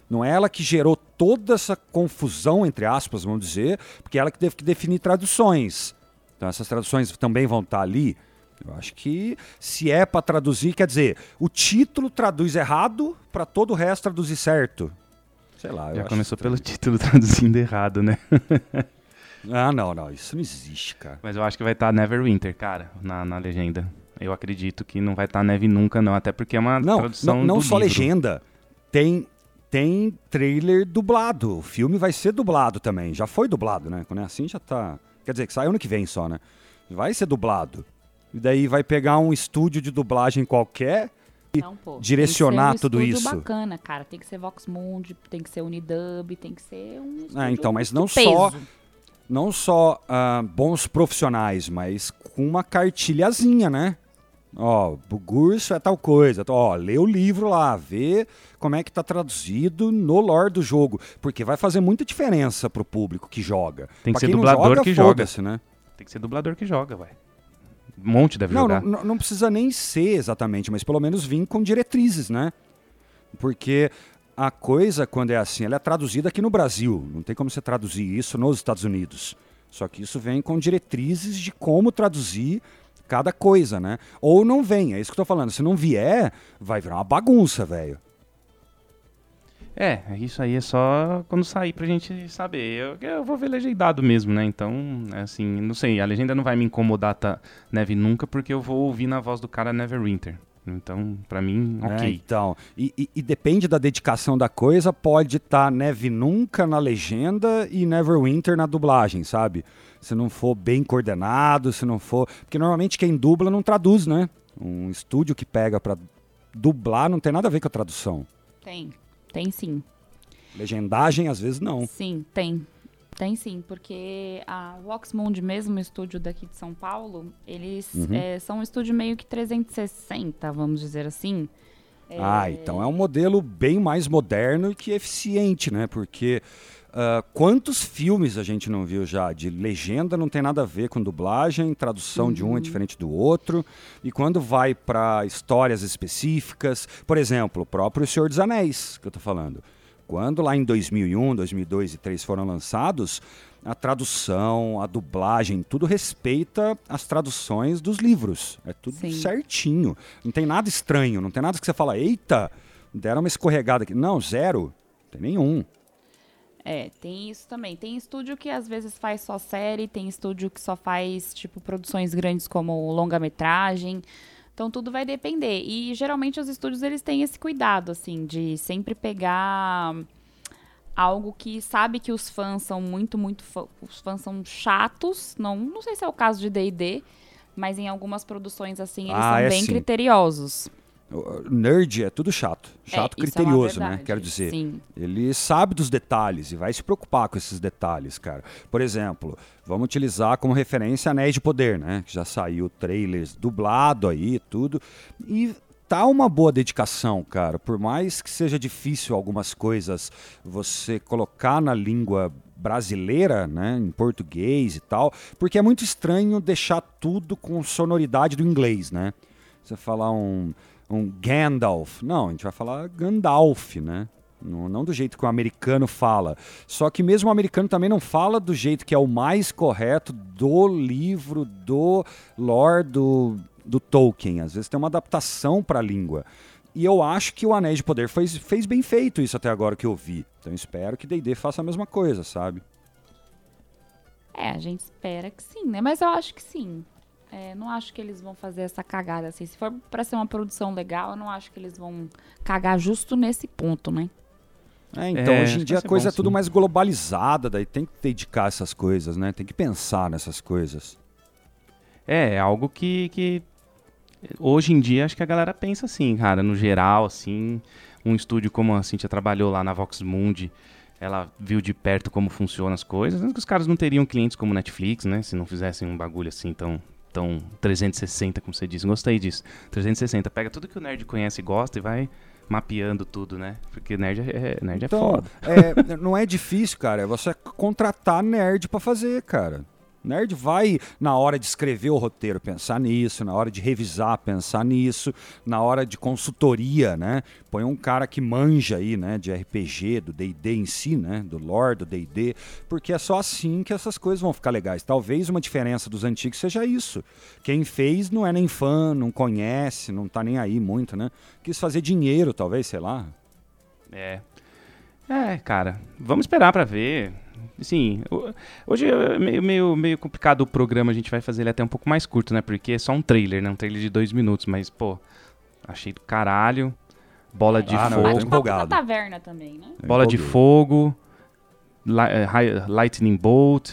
Não é ela que gerou toda essa confusão, entre aspas, vamos dizer, porque é ela que teve que definir traduções. Então essas traduções também vão estar ali. Eu acho que se é para traduzir, quer dizer, o título traduz errado para todo o resto traduzir certo. Sei lá. Já começou pelo título traduzindo errado, né? Ah, não, não, isso não existe, cara. Mas eu acho que vai estar Neverwinter, cara, na, na legenda. Eu acredito que não vai estar Neve Nunca, não. Até porque é uma Não, tradução não, não só livro. legenda. Tem, tem trailer dublado. O filme vai ser dublado também. Já foi dublado, né? Quando é assim já tá. Quer dizer, que sai ano que vem só, né? Vai ser dublado. E daí vai pegar um estúdio de dublagem qualquer. Não, pô. direcionar um tudo isso. bacana, cara. Tem que ser Vox Mundi, tem que ser Unidub, tem que ser um Ah, então, mas não só- Não só ah, bons profissionais, mas com uma cartilhazinha, né? Ó, Bugurso é tal coisa. Ó, lê o livro lá, vê como é que tá traduzido no lore do jogo. Porque vai fazer muita diferença pro público que joga. Tem Pra que ser quem não dublador joga, que joga. né? Tem que ser dublador que joga, vai. Um monte deve Não, jogar. não, não- não precisa nem ser exatamente, mas pelo menos vir com diretrizes, né? Porque a coisa, quando é assim, ela é traduzida aqui no Brasil. Não tem como você traduzir isso nos Estados Unidos. Só que isso vem com diretrizes de como traduzir cada coisa, né? Ou não vem, é isso que eu tô falando. Se não vier, vai virar uma bagunça, velho. É, isso aí é só quando sair pra gente saber. Eu, eu vou ver legendado mesmo, né? Então, é assim, não sei, a legenda não vai me incomodar tá Neve Nunca, porque eu vou ouvir na voz do cara Neverwinter. Então, pra mim, É, ok. então, e, e- e depende da dedicação da coisa, pode estar Neve Nunca na legenda e Neverwinter na dublagem, sabe? Se não for bem coordenado, se não for. Porque normalmente quem dubla não traduz, né? Um estúdio que pega pra dublar não tem nada a ver com a tradução. Tem, tem sim. Legendagem, às vezes, não. Sim, tem. Tem sim, porque a Voxmund, mesmo o estúdio daqui de São Paulo, eles Uhum. eh, são um estúdio meio que 360, vamos dizer assim. É, Ah, então é um modelo bem mais moderno e que eficiente, né? Porque ah, quantos filmes a gente não viu já de legenda não tem nada a ver com dublagem, tradução de um é diferente do outro. E quando vai para histórias específicas, por exemplo, o próprio Senhor dos Anéis, que eu tô falando. Quando lá em 2001, 2002 e 2003 foram lançados, a tradução, a dublagem, tudo respeita as traduções dos livros. É tudo Sim. certinho. Não tem nada estranho, não tem nada que você fala, eita, deram uma escorregada aqui. Não, zero. Não tem nenhum. É, tem isso também. Tem estúdio que às vezes faz só série, tem estúdio que só faz, tipo, produções grandes como longa-metragem. Então tudo vai depender. E geralmente os estúdios eles têm esse cuidado, assim, de sempre pegar algo que sabe que os fãs são muito, muito. fã- Os fãs são chatos. Não, não sei se é o caso de DD, mas em algumas produções, assim, eles Ah, são é bem sim. criteriosos. Nerd é tudo chato. Chato É, isso é criterioso, né? verdade. Quero dizer. Sim. Ele sabe dos detalhes e vai se preocupar com esses detalhes, cara. Por exemplo, vamos utilizar como referência Anéis de Poder, né? Que já saiu trailers dublado aí, tudo. E tá uma boa dedicação, cara. Por mais que seja difícil algumas coisas você colocar na língua brasileira, né, em português e tal, porque é muito estranho deixar tudo com sonoridade do inglês, né? Você falar um, um Gandalf, não, a gente vai falar Gandalf, né? Não, não do jeito que o americano fala. Só que mesmo o americano também não fala do jeito que é o mais correto do livro, do lore do, do Tolkien. Às vezes tem uma adaptação para a língua. E eu acho que o Anéis de Poder fez, fez bem feito isso até agora que eu vi. Então espero que D&D faça a mesma coisa, sabe? É, a gente espera que sim, né? Mas eu acho que sim. É, não acho que eles vão fazer essa cagada assim. Se for pra ser uma produção legal, eu não acho que eles vão cagar justo nesse ponto, né? É, então, É, hoje em dia a coisa bom, é tudo sim. mais globalizada, daí tem que dedicar essas coisas, né? Tem que pensar nessas coisas. É, é algo que, que hoje em dia acho que a galera pensa assim, cara, no geral, assim. um estúdio como a Cintia trabalhou lá na Vox Mundi, ela viu de perto como funcionam as coisas. Os caras não teriam clientes como Netflix, né? Se não fizessem um bagulho assim tão, tão 360, como você disse. Gostei disso. 360. Pega tudo que o nerd conhece e gosta e vai mapeando tudo, né? Porque nerd é, nerd é Então, foda. é, não é difícil, cara. É você contratar nerd pra fazer, cara. Nerd vai, na hora de escrever o roteiro, pensar nisso, na hora de revisar, pensar nisso, na hora de consultoria, né? Põe um cara que manja aí, né, de RPG, do D&D em si, né, do lore do D&D, porque é só assim que essas coisas vão ficar legais. Talvez uma diferença dos antigos seja isso. Quem fez não é nem fã, não conhece, não tá nem aí muito, né? Quis fazer dinheiro, talvez, sei lá. É. É, cara. Vamos esperar pra ver. Sim, ho- hoje é meio, meio, meio complicado o programa, a gente vai fazer ele até um pouco mais curto, né? Porque é só um trailer, né? Um trailer de dois minutos, mas, pô, achei do caralho. Bola de Ah, não, fogo. da empolgado. taverna também, né? Bola de fogo. li- eh, hi- lightning Bolt.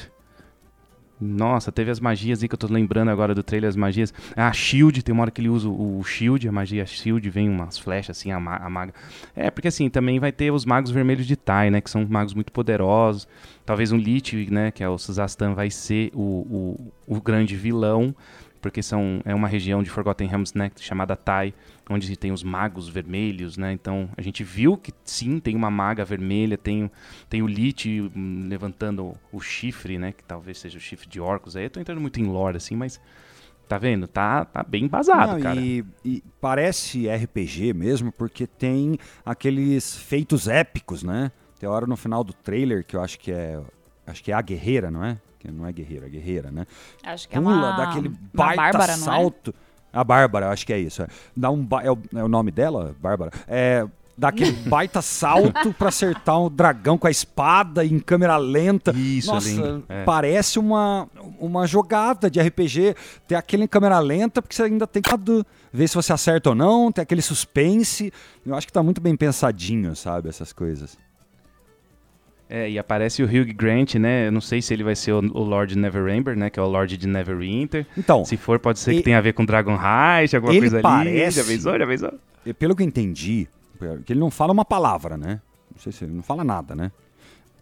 Nossa, teve as magias aí que eu tô lembrando agora do trailer, as magias. Ah, Shield, tem uma hora que ele usa o Shield, a magia Shield, vem umas flechas assim, a, ma a maga. É, porque assim, também vai ter os magos vermelhos de Tai, né? Que são magos muito poderosos. Talvez um Lich, né? Que é o Suzastan, vai ser o, o, o grande vilão. Porque são, é uma região de Forgotten Realms, né? Chamada Tai, onde tem os magos vermelhos, né? Então a gente viu que sim, tem uma maga vermelha, tem, tem o Lich hum, levantando o chifre, né? Que talvez seja o chifre de orcos. Aí eu tô entrando muito em lore, assim, mas tá vendo? Tá, tá bem embasado, Não, cara. E, e parece RPG mesmo, porque tem aqueles feitos épicos, né? Tem hora no final do trailer que eu acho que é. Acho que é a guerreira, não é? Que não é guerreira, é guerreira, né? Acho que é Pula uma, daquele uma baita Bárbara, não é? A Bárbara, acho que é isso. É, Dá um ba- é, o, é o nome dela? Bárbara. É. Dá aquele baita salto pra acertar um dragão com a espada em câmera lenta. Isso, Nossa, lindo. É. parece uma, uma jogada de RPG. Ter aquele em câmera lenta, porque você ainda tem que ver se você acerta ou não, tem aquele suspense. Eu acho que tá muito bem pensadinho, sabe, essas coisas. É, e aparece o Hugh Grant, né? Eu não sei se ele vai ser o, o Lord Neverember, né? Que é o Lord de Neverwinter. Então, Se for, pode ser que tenha a ver com Dragon Heist, alguma Ele coisa ali. parece- Já pensou? Já pensou? e pelo que eu entendi, que ele não fala uma palavra, né? Não sei se ele não fala nada, né?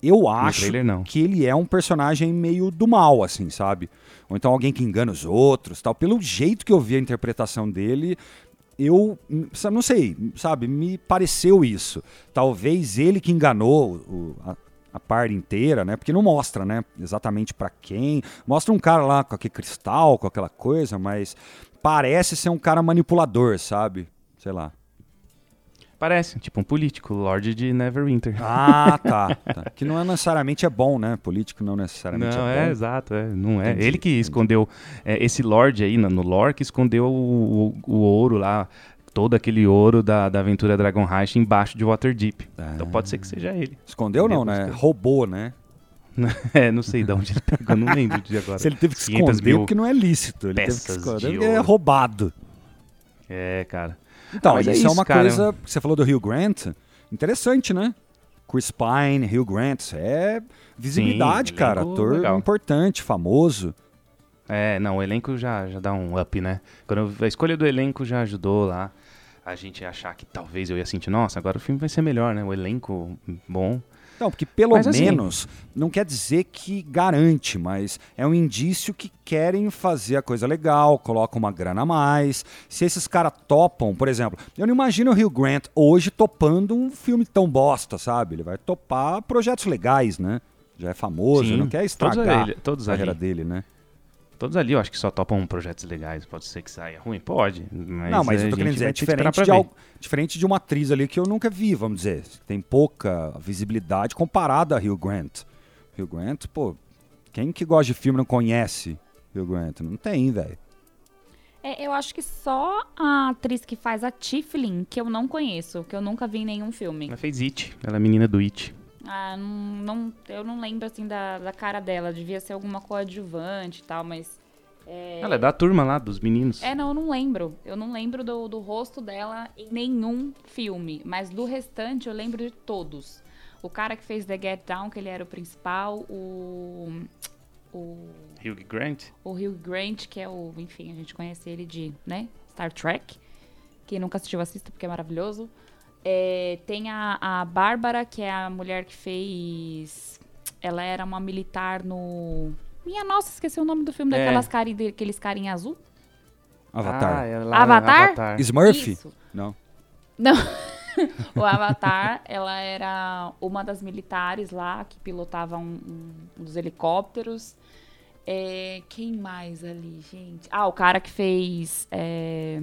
Eu acho trailer, que ele é um personagem meio do mal, assim, sabe? Ou então alguém que engana os outros, tal. Pelo jeito que eu vi a interpretação dele, eu não sei, sabe? Me pareceu isso. Talvez ele que enganou o- a, a par inteira, né? Porque não mostra, né? Exatamente pra quem. Mostra um cara lá com aquele cristal, com aquela coisa, mas parece ser um cara manipulador, sabe? Sei lá. Parece, tipo um político, Lord de Neverwinter. Ah, tá, tá. Que não é necessariamente é bom, né? Político não necessariamente Não, é é, bom. exato, é, não é. Entendi, Ele que entendi. escondeu, é, esse Lord aí no, no lore, que escondeu o, o- o ouro lá, todo aquele ouro da, da aventura Dragon Heist embaixo de Waterdeep. Então pode ser que seja ele. Escondeu não, né? Buscando. Roubou, né? é, não sei de onde ele pegou, não lembro de agora. Se ele teve que 500 esconder, porque não é lícito. Ele teve que esconder, é roubado. É, cara. Então, Ah, mas isso é é, uma isso, cara. coisa. Você falou do Hugh Grant. Interessante, né? Chris Pine, Hugh Grant. isso É visibilidade, Sim, cara. Ator legal. importante, famoso. É, não, o elenco já, já dá um up, né? Quando eu- a escolha do elenco já ajudou lá a gente achar que talvez eu ia sentir, nossa, agora o filme vai ser melhor, né? O elenco bom. Não, porque pelo Mas, assim- menos não quer dizer que garante, mas é um indício que querem fazer a coisa legal, colocam uma grana a mais. Se esses caras topam, por exemplo, eu não imagino o Hugh Grant hoje topando um filme tão bosta, sabe? Ele vai topar projetos legais, né? Já é famoso, Sim, não quer todos estragar ali- todos a carreira ali. dele, né? Todos ali eu acho que só topam projetos legais. Pode ser que saia ruim? Pode. Mas não, mas a eu tô querendo dizer, é diferente de, ver. al- diferente de uma atriz ali que eu nunca vi, vamos dizer. Tem pouca visibilidade comparada a Hugh Grant. Hugh Grant, pô, quem que gosta de filme não conhece Hugh Grant? Não tem, velho. É, eu acho que só a atriz que faz a Tiflin, que eu não conheço, que eu nunca vi em nenhum filme. Ela fez It. Ela é menina do It. Ah, não, não- eu não lembro, assim, da, da cara dela. Devia ser alguma coadjuvante e tal, mas... É, Ela é da turma lá, dos meninos. É, não, eu não lembro. Eu não lembro do, do rosto dela em nenhum filme. Mas do restante eu lembro de todos. O cara que fez The Get Down, que ele era o principal, o. O, Hugh Grant. o Hugh Grant, que é o. Enfim, a gente conhece ele de, né? Star Trek. Quem nunca assistiu, assista, porque é maravilhoso. É, tem a, a Bárbara, que é a mulher que fez. Ela era uma militar no. Minha nossa, esqueci o nome do filme É. daquelas cari, daqueles carinha azul. Avatar. Ah, é lá, Avatar? Avatar. Smurf? Isso. Não. Não. o Avatar, ela era uma das militares lá que pilotava um, um- um dos helicópteros. É, quem mais ali, gente? Ah, o cara que fez é,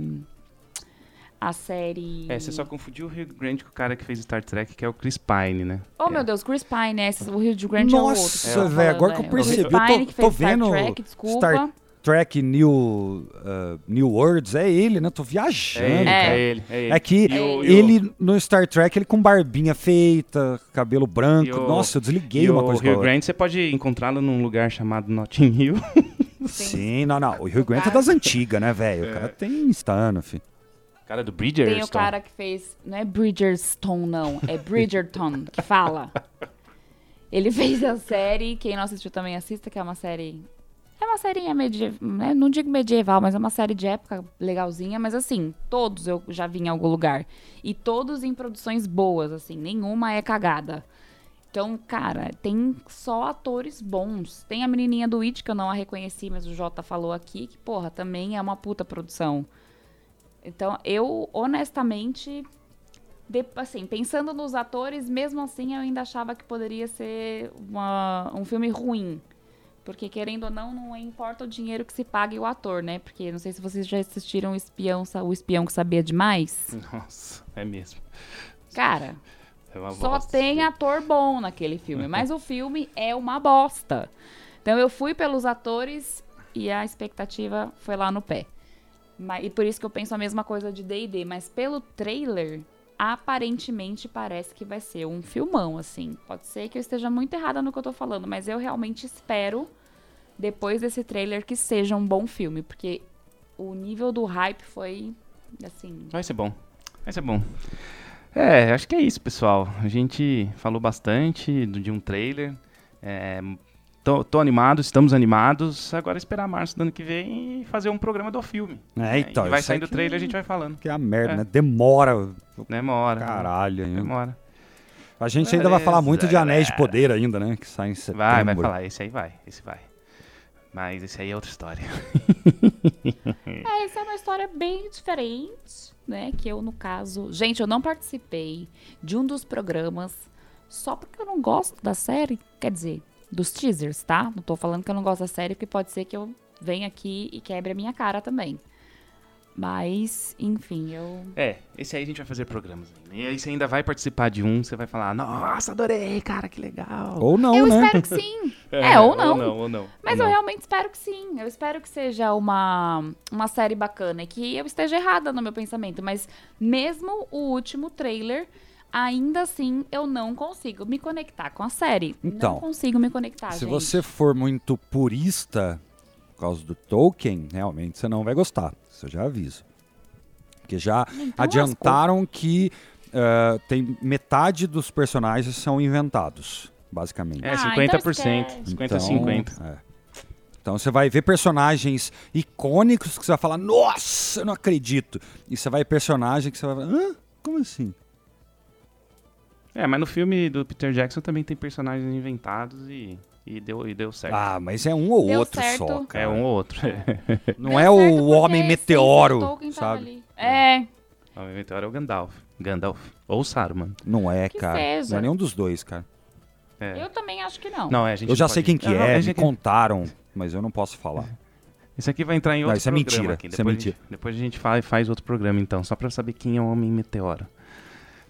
a série. É, você só confundiu o Rio Grande com o cara que fez Star Trek, que é o Chris Pine, né? Oh, É. meu Deus, Chris Pine, né? Esse- o Rio de Grande é o outro. Nossa, tô velho, agora que eu é. O Chris percebi, eu tô- que tô vendo Star Trek, desculpa. Star Trek New, uh, New Worlds, é ele, né? Tô viajando. É ele, cara. é ele, é ele. É que o- o- ele no Star Trek, ele com barbinha feita, cabelo branco. O- Nossa, eu desliguei E uma o coisa a Rio. Grande você pode encontrá-lo num lugar chamado Notting Hill. Sim, não, não. O Rio O Grande é das antigas, né, velho? O cara tem estano, filho. Cara do Bridgerton. Tem o cara que fez. Não é Bridgerton, não. É Bridgerton que fala. Ele fez a série. Quem não assistiu também assista, que é uma série. É uma série medieval. Não digo medieval, mas é uma série de época legalzinha. Mas assim, todos eu já vi em algum lugar. E todos em produções boas, assim. Nenhuma é cagada. Então, cara, tem só atores bons. Tem a menininha do It, que eu não a reconheci, mas o Jota falou aqui, que, porra, também é uma puta produção. Então, eu, honestamente, de- assim, pensando nos atores, mesmo assim, eu ainda achava que poderia ser uma- um filme ruim. Porque, querendo ou não, não importa o dinheiro que se pague o ator, né? Porque, não sei se vocês já assistiram o Espião, o Espião que Sabia Demais. Nossa, é mesmo. Cara, É só tem ator bom naquele filme, mas o filme é uma bosta. Então eu fui pelos atores e a expectativa foi lá no pé. Mas, e por isso que eu penso a mesma coisa de D&D, mas pelo trailer, aparentemente parece que vai ser um filmão, assim. Pode ser que eu esteja muito errada no que eu tô falando, mas eu realmente espero, depois desse trailer, que seja um bom filme, porque o nível do hype foi, assim... Vai ser bom. Vai ser bom. É, acho que é isso, pessoal. A gente falou bastante de um trailer. É, tô, tô animado, estamos animados. Agora é esperar março do ano que vem e fazer um programa do filme. É, então. E vai saindo o trailer, a gente vai falando. Que é a merda, É. né? Demora. Demora. Caralho. hein? Demora. A gente ainda vai falar Beleza, muito de Anéis de galera. Poder ainda, né? Que sai em setembro. Vai, vai falar. Esse aí vai. Esse vai. Mas esse aí é outra história. É, essa é uma história bem diferente, né? Que eu, no caso. Gente, eu não participei de um dos programas só porque eu não gosto da série. Quer dizer, dos teasers, tá? Não tô falando que eu não gosto da série, porque pode ser que eu venha aqui e quebre a minha cara também. Mas, enfim, eu. É, esse aí a gente vai fazer programas. ainda. E aí você ainda vai participar de um, você vai falar, nossa, adorei, cara, que legal. Ou não, eu né? espero que sim. É, ou não. Ou não, ou não. Mas ou eu não. realmente espero que sim. Eu espero que seja uma, uma série bacana e que eu esteja errada no meu pensamento. Mas mesmo o último trailer, ainda assim eu não consigo me conectar com a série. Então, não consigo me conectar, Se gente. você for muito purista por causa do Tolkien, realmente você não vai gostar. Isso eu já aviso. Porque já Então adiantaram que eh, tem metade dos personagens são inventados, basicamente. É, Ah, 50%. então esquece. 50 a Então, 50. é. Então você vai ver personagens icônicos que você vai falar, nossa, eu não acredito. E você vai ver personagem que você vai falar, hã? Como assim? É, mas no filme do Peter Jackson também tem personagens inventados e, e, deu, e deu certo. Ah, mas é um ou Deu outro certo. só, cara. é um ou outro. Não Deu é o Homem Meteoro, o Tolkien tava sabe? É, o inventário é o Gandalf. Gandalf. Ou Saruman. Não é, Que cara. seja. Não é nenhum dos dois, cara. É. eu também acho que não. Não, é, a gente Eu já não sei pode- quem que Não, é, a me gente- contaram, mas eu não posso falar. Isso aqui vai entrar em Não, outro isso é programa mentira, aqui. isso é Depois, mentira. A gente, depois a gente faz, faz outro programa, então, só pra saber quem é o Homem Meteoro.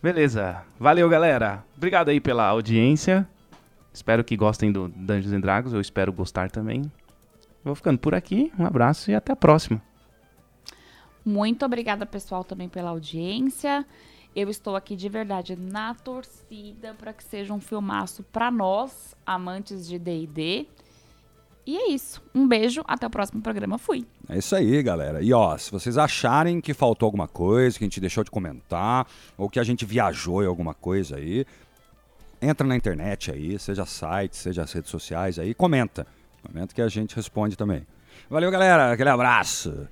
Beleza. Valeu, galera. Obrigado aí pela audiência. Espero que gostem do Dungeons and Dragons. Eu espero gostar também. Vou ficando por aqui. Um abraço e até a próxima. Muito obrigada, pessoal, também pela audiência. Eu estou aqui de verdade na torcida para que seja um filmaço para nós, amantes de D&D. E é isso. Um beijo, até o próximo programa. Fui. É isso aí, galera. E ó, se vocês acharem que faltou alguma coisa, que a gente deixou de comentar, ou que a gente viajou em alguma coisa aí, entra na internet aí, seja site, seja as redes sociais aí, comenta. Comenta que a gente responde também. Valeu, galera. Aquele abraço.